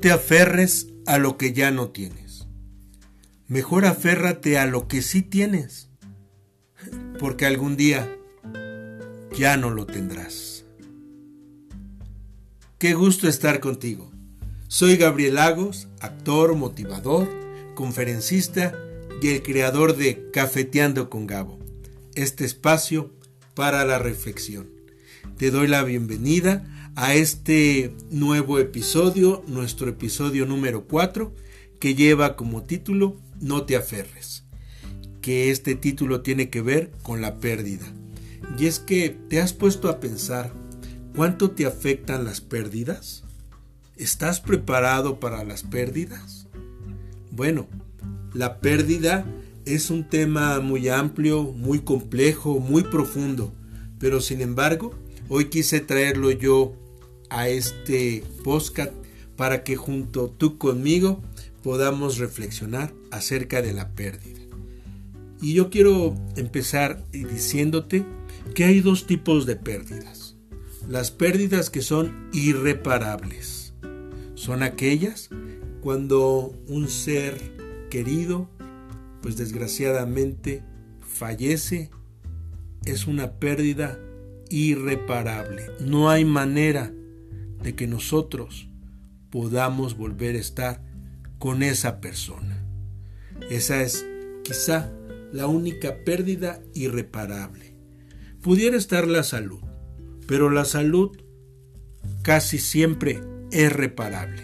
Te aferres a lo que ya no tienes. Mejor aférrate a lo que sí tienes, porque algún día ya no lo tendrás. Qué gusto estar contigo. Soy Gabriel Lagos, actor, motivador, conferencista y el creador de Cafeteando con Gabo, este espacio para la reflexión. Te doy la bienvenida a este nuevo episodio, nuestro episodio número 4, que lleva como título No te aferres, que este título tiene que ver con la pérdida. Y es que te has puesto a pensar cuánto te afectan las pérdidas. ¿Estás preparado para las pérdidas? Bueno, la pérdida es un tema muy amplio, muy complejo, muy profundo, pero sin embargo, hoy quise traerlo yo a este podcast para que junto tú conmigo podamos reflexionar acerca de la pérdida. Y yo quiero empezar diciéndote que hay dos tipos de pérdidas. Las pérdidas que son irreparables. Son aquellas cuando un ser querido, pues desgraciadamente fallece. Es una pérdida irreparable. No hay manera de que nosotros podamos volver a estar con esa persona. Esa es quizá la única pérdida irreparable. Pudiera estar la salud, pero la salud casi siempre es reparable.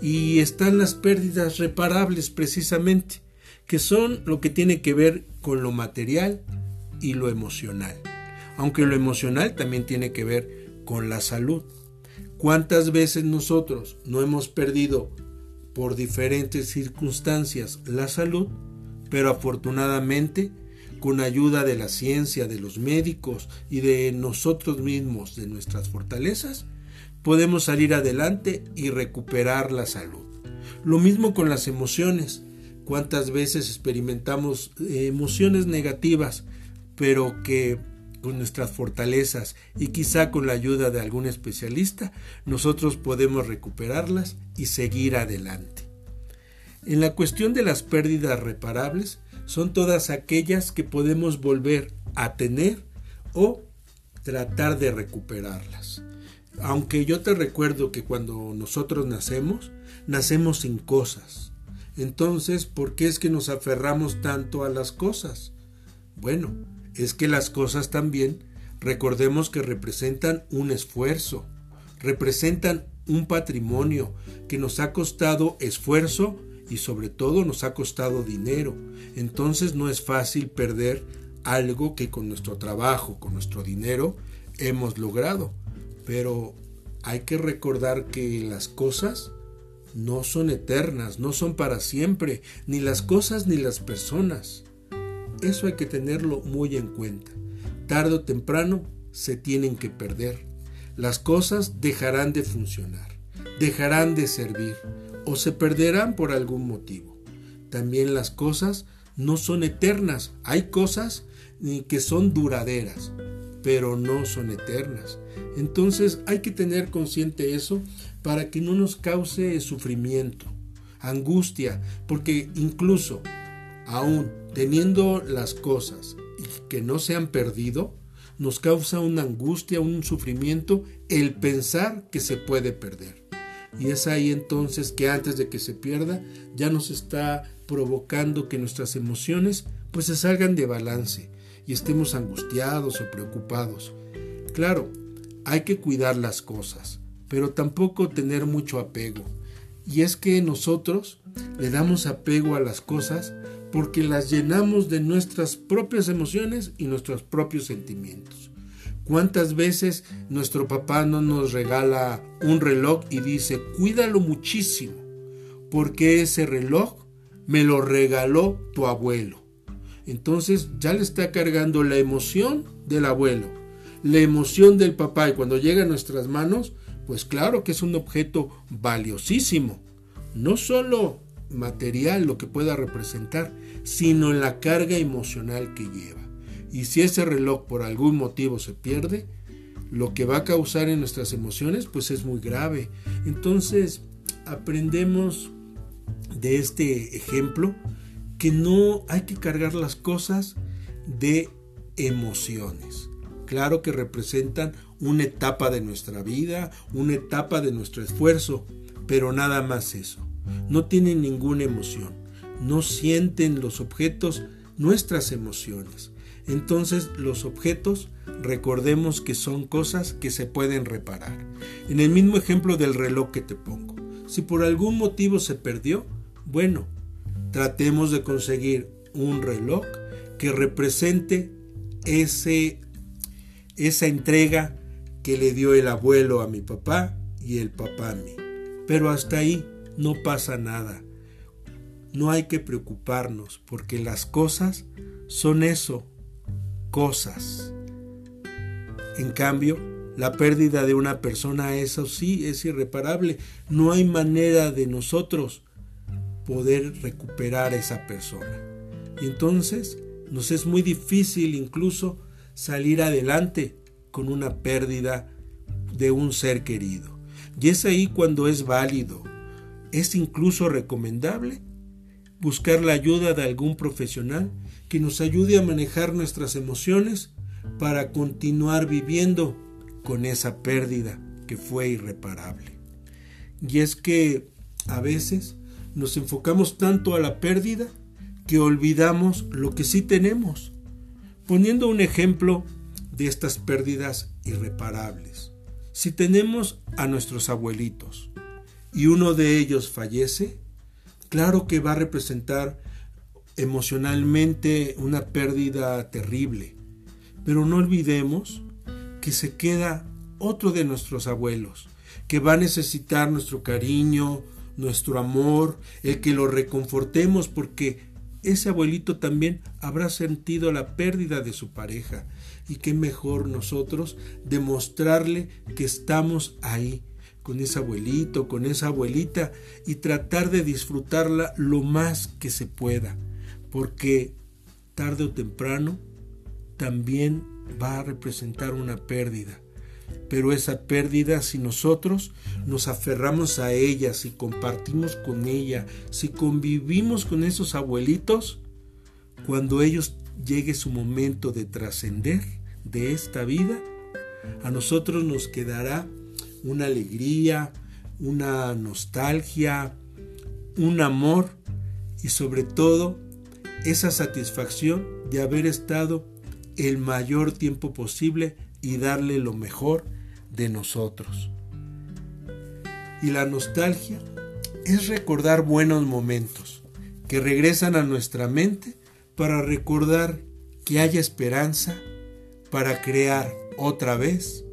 Y están las pérdidas reparables precisamente, que son lo que tiene que ver con lo material y lo emocional. Aunque lo emocional también tiene que ver con la salud. ¿Cuántas veces nosotros no hemos perdido por diferentes circunstancias la salud, pero afortunadamente con ayuda de la ciencia, de los médicos y de nosotros mismos, de nuestras fortalezas, podemos salir adelante y recuperar la salud. Lo mismo con las emociones. ¿Cuántas veces experimentamos eh, emociones negativas, pero que con nuestras fortalezas y quizá con la ayuda de algún especialista, nosotros podemos recuperarlas y seguir adelante. En la cuestión de las pérdidas reparables, son todas aquellas que podemos volver a tener o tratar de recuperarlas. Aunque yo te recuerdo que cuando nosotros nacemos, nacemos sin cosas. Entonces, ¿por qué es que nos aferramos tanto a las cosas? Bueno, es que las cosas también, recordemos que representan un esfuerzo, representan un patrimonio que nos ha costado esfuerzo y sobre todo nos ha costado dinero. Entonces no es fácil perder algo que con nuestro trabajo, con nuestro dinero, hemos logrado. Pero hay que recordar que las cosas no son eternas, no son para siempre, ni las cosas ni las personas. Eso hay que tenerlo muy en cuenta. Tarde o temprano se tienen que perder. Las cosas dejarán de funcionar, dejarán de servir o se perderán por algún motivo. También las cosas no son eternas. Hay cosas que son duraderas, pero no son eternas. Entonces hay que tener consciente eso para que no nos cause sufrimiento, angustia, porque incluso aún teniendo las cosas que no se han perdido, nos causa una angustia, un sufrimiento el pensar que se puede perder. Y es ahí entonces que antes de que se pierda ya nos está provocando que nuestras emociones pues se salgan de balance y estemos angustiados o preocupados. Claro, hay que cuidar las cosas, pero tampoco tener mucho apego. Y es que nosotros le damos apego a las cosas porque las llenamos de nuestras propias emociones y nuestros propios sentimientos. ¿Cuántas veces nuestro papá no nos regala un reloj y dice, cuídalo muchísimo, porque ese reloj me lo regaló tu abuelo? Entonces ya le está cargando la emoción del abuelo, la emoción del papá y cuando llega a nuestras manos, pues claro que es un objeto valiosísimo, no solo material lo que pueda representar, sino en la carga emocional que lleva. Y si ese reloj por algún motivo se pierde, lo que va a causar en nuestras emociones pues es muy grave. Entonces aprendemos de este ejemplo que no hay que cargar las cosas de emociones. Claro que representan una etapa de nuestra vida, una etapa de nuestro esfuerzo, pero nada más eso. No tienen ninguna emoción. No sienten los objetos nuestras emociones. Entonces los objetos recordemos que son cosas que se pueden reparar. En el mismo ejemplo del reloj que te pongo. Si por algún motivo se perdió, bueno, tratemos de conseguir un reloj que represente ese, esa entrega que le dio el abuelo a mi papá y el papá a mí. Pero hasta ahí no pasa nada. No hay que preocuparnos porque las cosas son eso, cosas. En cambio, la pérdida de una persona, eso sí, es irreparable. No hay manera de nosotros poder recuperar a esa persona. Y entonces nos es muy difícil incluso salir adelante con una pérdida de un ser querido. Y es ahí cuando es válido, es incluso recomendable buscar la ayuda de algún profesional que nos ayude a manejar nuestras emociones para continuar viviendo con esa pérdida que fue irreparable. Y es que a veces nos enfocamos tanto a la pérdida que olvidamos lo que sí tenemos. Poniendo un ejemplo de estas pérdidas irreparables. Si tenemos a nuestros abuelitos y uno de ellos fallece, claro que va a representar emocionalmente una pérdida terrible. Pero no olvidemos que se queda otro de nuestros abuelos, que va a necesitar nuestro cariño, nuestro amor, el que lo reconfortemos porque ese abuelito también habrá sentido la pérdida de su pareja. Y qué mejor nosotros demostrarle que estamos ahí con ese abuelito, con esa abuelita y tratar de disfrutarla lo más que se pueda. Porque tarde o temprano también va a representar una pérdida pero esa pérdida, si nosotros nos aferramos a ella, si compartimos con ella, si convivimos con esos abuelitos, cuando ellos llegue su momento de trascender de esta vida, a nosotros nos quedará una alegría, una nostalgia, un amor y sobre todo esa satisfacción de haber estado el mayor tiempo posible y darle lo mejor de nosotros. Y la nostalgia es recordar buenos momentos que regresan a nuestra mente para recordar que haya esperanza para crear otra vez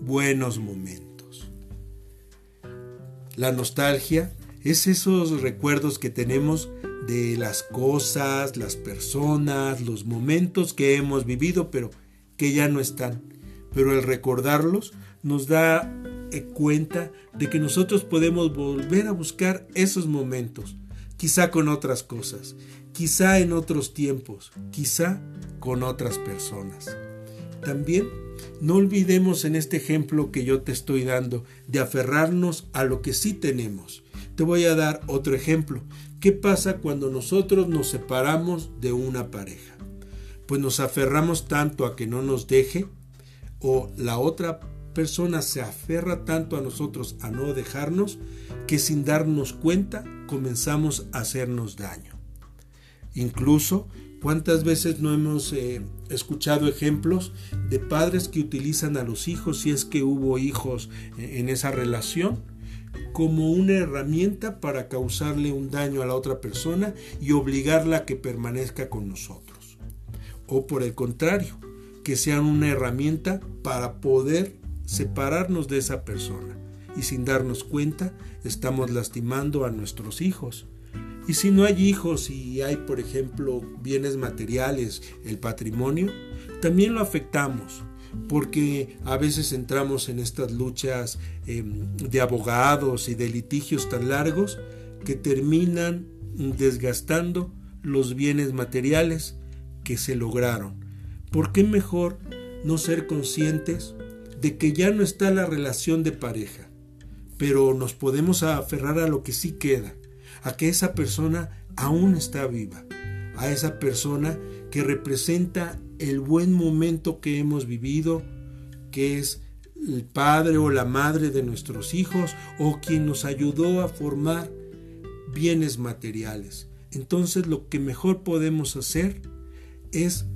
buenos momentos. La nostalgia es esos recuerdos que tenemos de las cosas, las personas, los momentos que hemos vivido pero que ya no están pero el recordarlos nos da eh, cuenta de que nosotros podemos volver a buscar esos momentos, quizá con otras cosas, quizá en otros tiempos, quizá con otras personas. También no olvidemos en este ejemplo que yo te estoy dando de aferrarnos a lo que sí tenemos. Te voy a dar otro ejemplo. ¿Qué pasa cuando nosotros nos separamos de una pareja? Pues nos aferramos tanto a que no nos deje o la otra persona se aferra tanto a nosotros a no dejarnos que sin darnos cuenta comenzamos a hacernos daño. Incluso, ¿cuántas veces no hemos eh, escuchado ejemplos de padres que utilizan a los hijos, si es que hubo hijos eh, en esa relación, como una herramienta para causarle un daño a la otra persona y obligarla a que permanezca con nosotros? O por el contrario, que sean una herramienta para poder separarnos de esa persona. Y sin darnos cuenta, estamos lastimando a nuestros hijos. Y si no hay hijos y hay, por ejemplo, bienes materiales, el patrimonio, también lo afectamos, porque a veces entramos en estas luchas em, de abogados y de litigios tan largos que terminan desgastando los bienes materiales que se lograron. ¿Por qué mejor no ser conscientes de que ya no está la relación de pareja, pero nos podemos aferrar a lo que sí queda, a que esa persona aún está viva, a esa persona que representa el buen momento que hemos vivido, que es el padre o la madre de nuestros hijos o quien nos ayudó a formar bienes materiales. Entonces lo que mejor podemos hacer es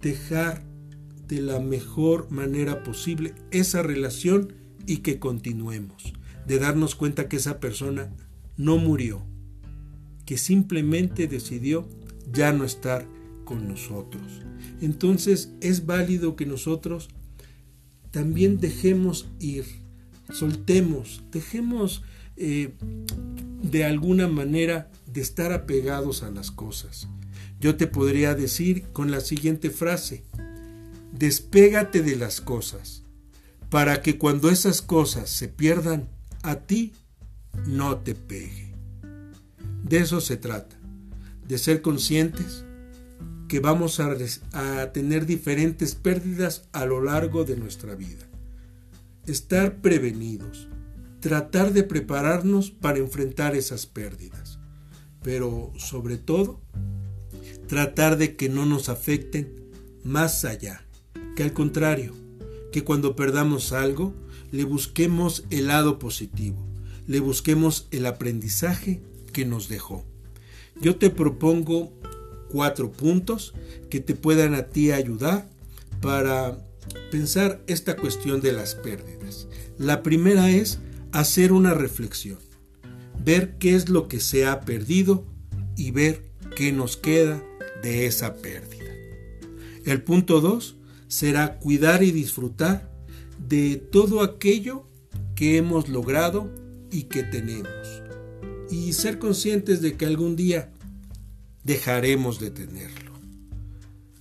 dejar de la mejor manera posible esa relación y que continuemos, de darnos cuenta que esa persona no murió, que simplemente decidió ya no estar con nosotros. Entonces es válido que nosotros también dejemos ir, soltemos, dejemos eh, de alguna manera de estar apegados a las cosas. Yo te podría decir con la siguiente frase, despégate de las cosas, para que cuando esas cosas se pierdan, a ti no te pegue. De eso se trata, de ser conscientes que vamos a, tener diferentes pérdidas a lo largo de nuestra vida. Estar prevenidos, tratar de prepararnos para enfrentar esas pérdidas, pero sobre todo, tratar de que no nos afecten más allá, que al contrario, que cuando perdamos algo, le busquemos el lado positivo, le busquemos el aprendizaje que nos dejó. Yo te propongo cuatro puntos que te puedan a ti ayudar para pensar esta cuestión de las pérdidas. La primera es hacer una reflexión, ver qué es lo que se ha perdido y ver qué nos queda de esa pérdida. El punto dos será cuidar y disfrutar de todo aquello que hemos logrado y que tenemos. Y ser conscientes de que algún día dejaremos de tenerlo.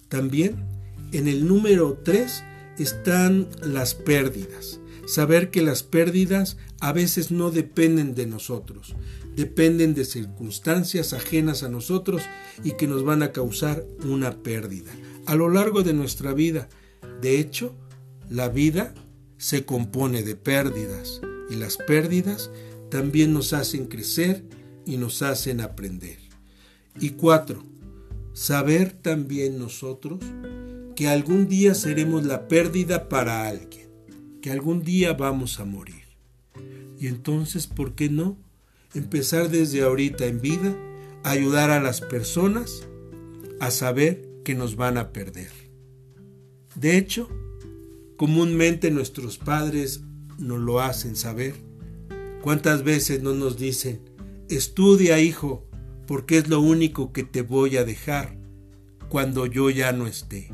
También en el número 3 están las pérdidas. Saber que las pérdidas a veces no dependen de nosotros, dependen de circunstancias ajenas a nosotros y que nos van a causar una pérdida. A lo largo de nuestra vida de hecho, la vida se compone de pérdidas y las pérdidas también nos hacen crecer y nos hacen aprender. Y cuatro, saber también nosotros que algún día seremos la pérdida para alguien, que algún día vamos a morir. Y entonces, ¿por qué no empezar desde ahorita en vida a ayudar a las personas a saber que nos van a perder? De hecho, comúnmente nuestros padres nos lo hacen saber. ¿Cuántas veces no nos dicen, estudia hijo, porque es lo único que te voy a dejar cuando yo ya no esté?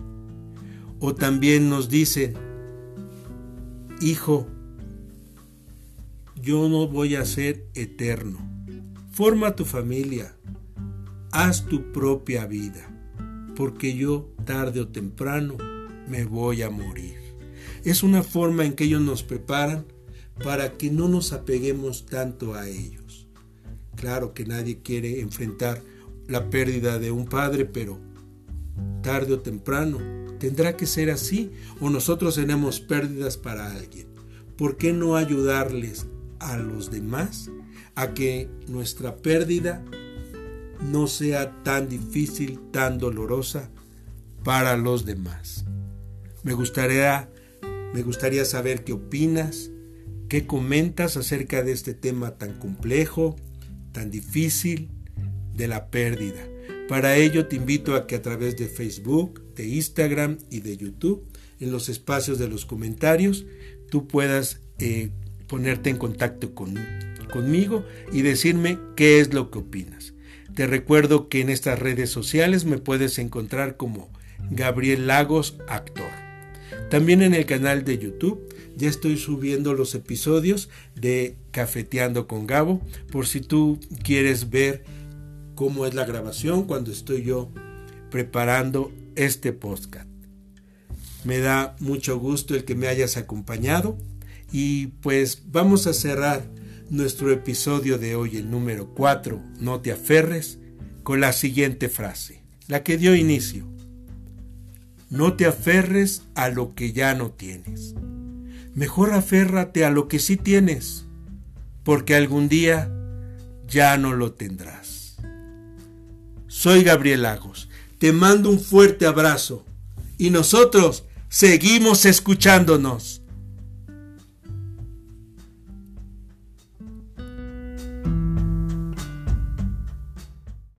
O también nos dicen, hijo, yo no voy a ser eterno. Forma tu familia, haz tu propia vida, porque yo tarde o temprano me voy a morir. Es una forma en que ellos nos preparan para que no nos apeguemos tanto a ellos. Claro que nadie quiere enfrentar la pérdida de un padre, pero tarde o temprano tendrá que ser así o nosotros tenemos pérdidas para alguien. ¿Por qué no ayudarles a los demás a que nuestra pérdida no sea tan difícil, tan dolorosa para los demás? Me gustaría, me gustaría saber qué opinas, qué comentas acerca de este tema tan complejo, tan difícil, de la pérdida. Para ello te invito a que a través de Facebook, de Instagram y de YouTube, en los espacios de los comentarios, tú puedas eh, ponerte en contacto con, conmigo y decirme qué es lo que opinas. Te recuerdo que en estas redes sociales me puedes encontrar como Gabriel Lagos Actor. También en el canal de YouTube ya estoy subiendo los episodios de Cafeteando con Gabo por si tú quieres ver cómo es la grabación cuando estoy yo preparando este podcast. Me da mucho gusto el que me hayas acompañado y pues vamos a cerrar nuestro episodio de hoy, el número 4, no te aferres, con la siguiente frase, la que dio inicio. No te aferres a lo que ya no tienes. Mejor aférrate a lo que sí tienes. porque algún día ya no lo tendrás. Soy Gabriel Lagos, te mando un fuerte abrazo y nosotros seguimos escuchándonos.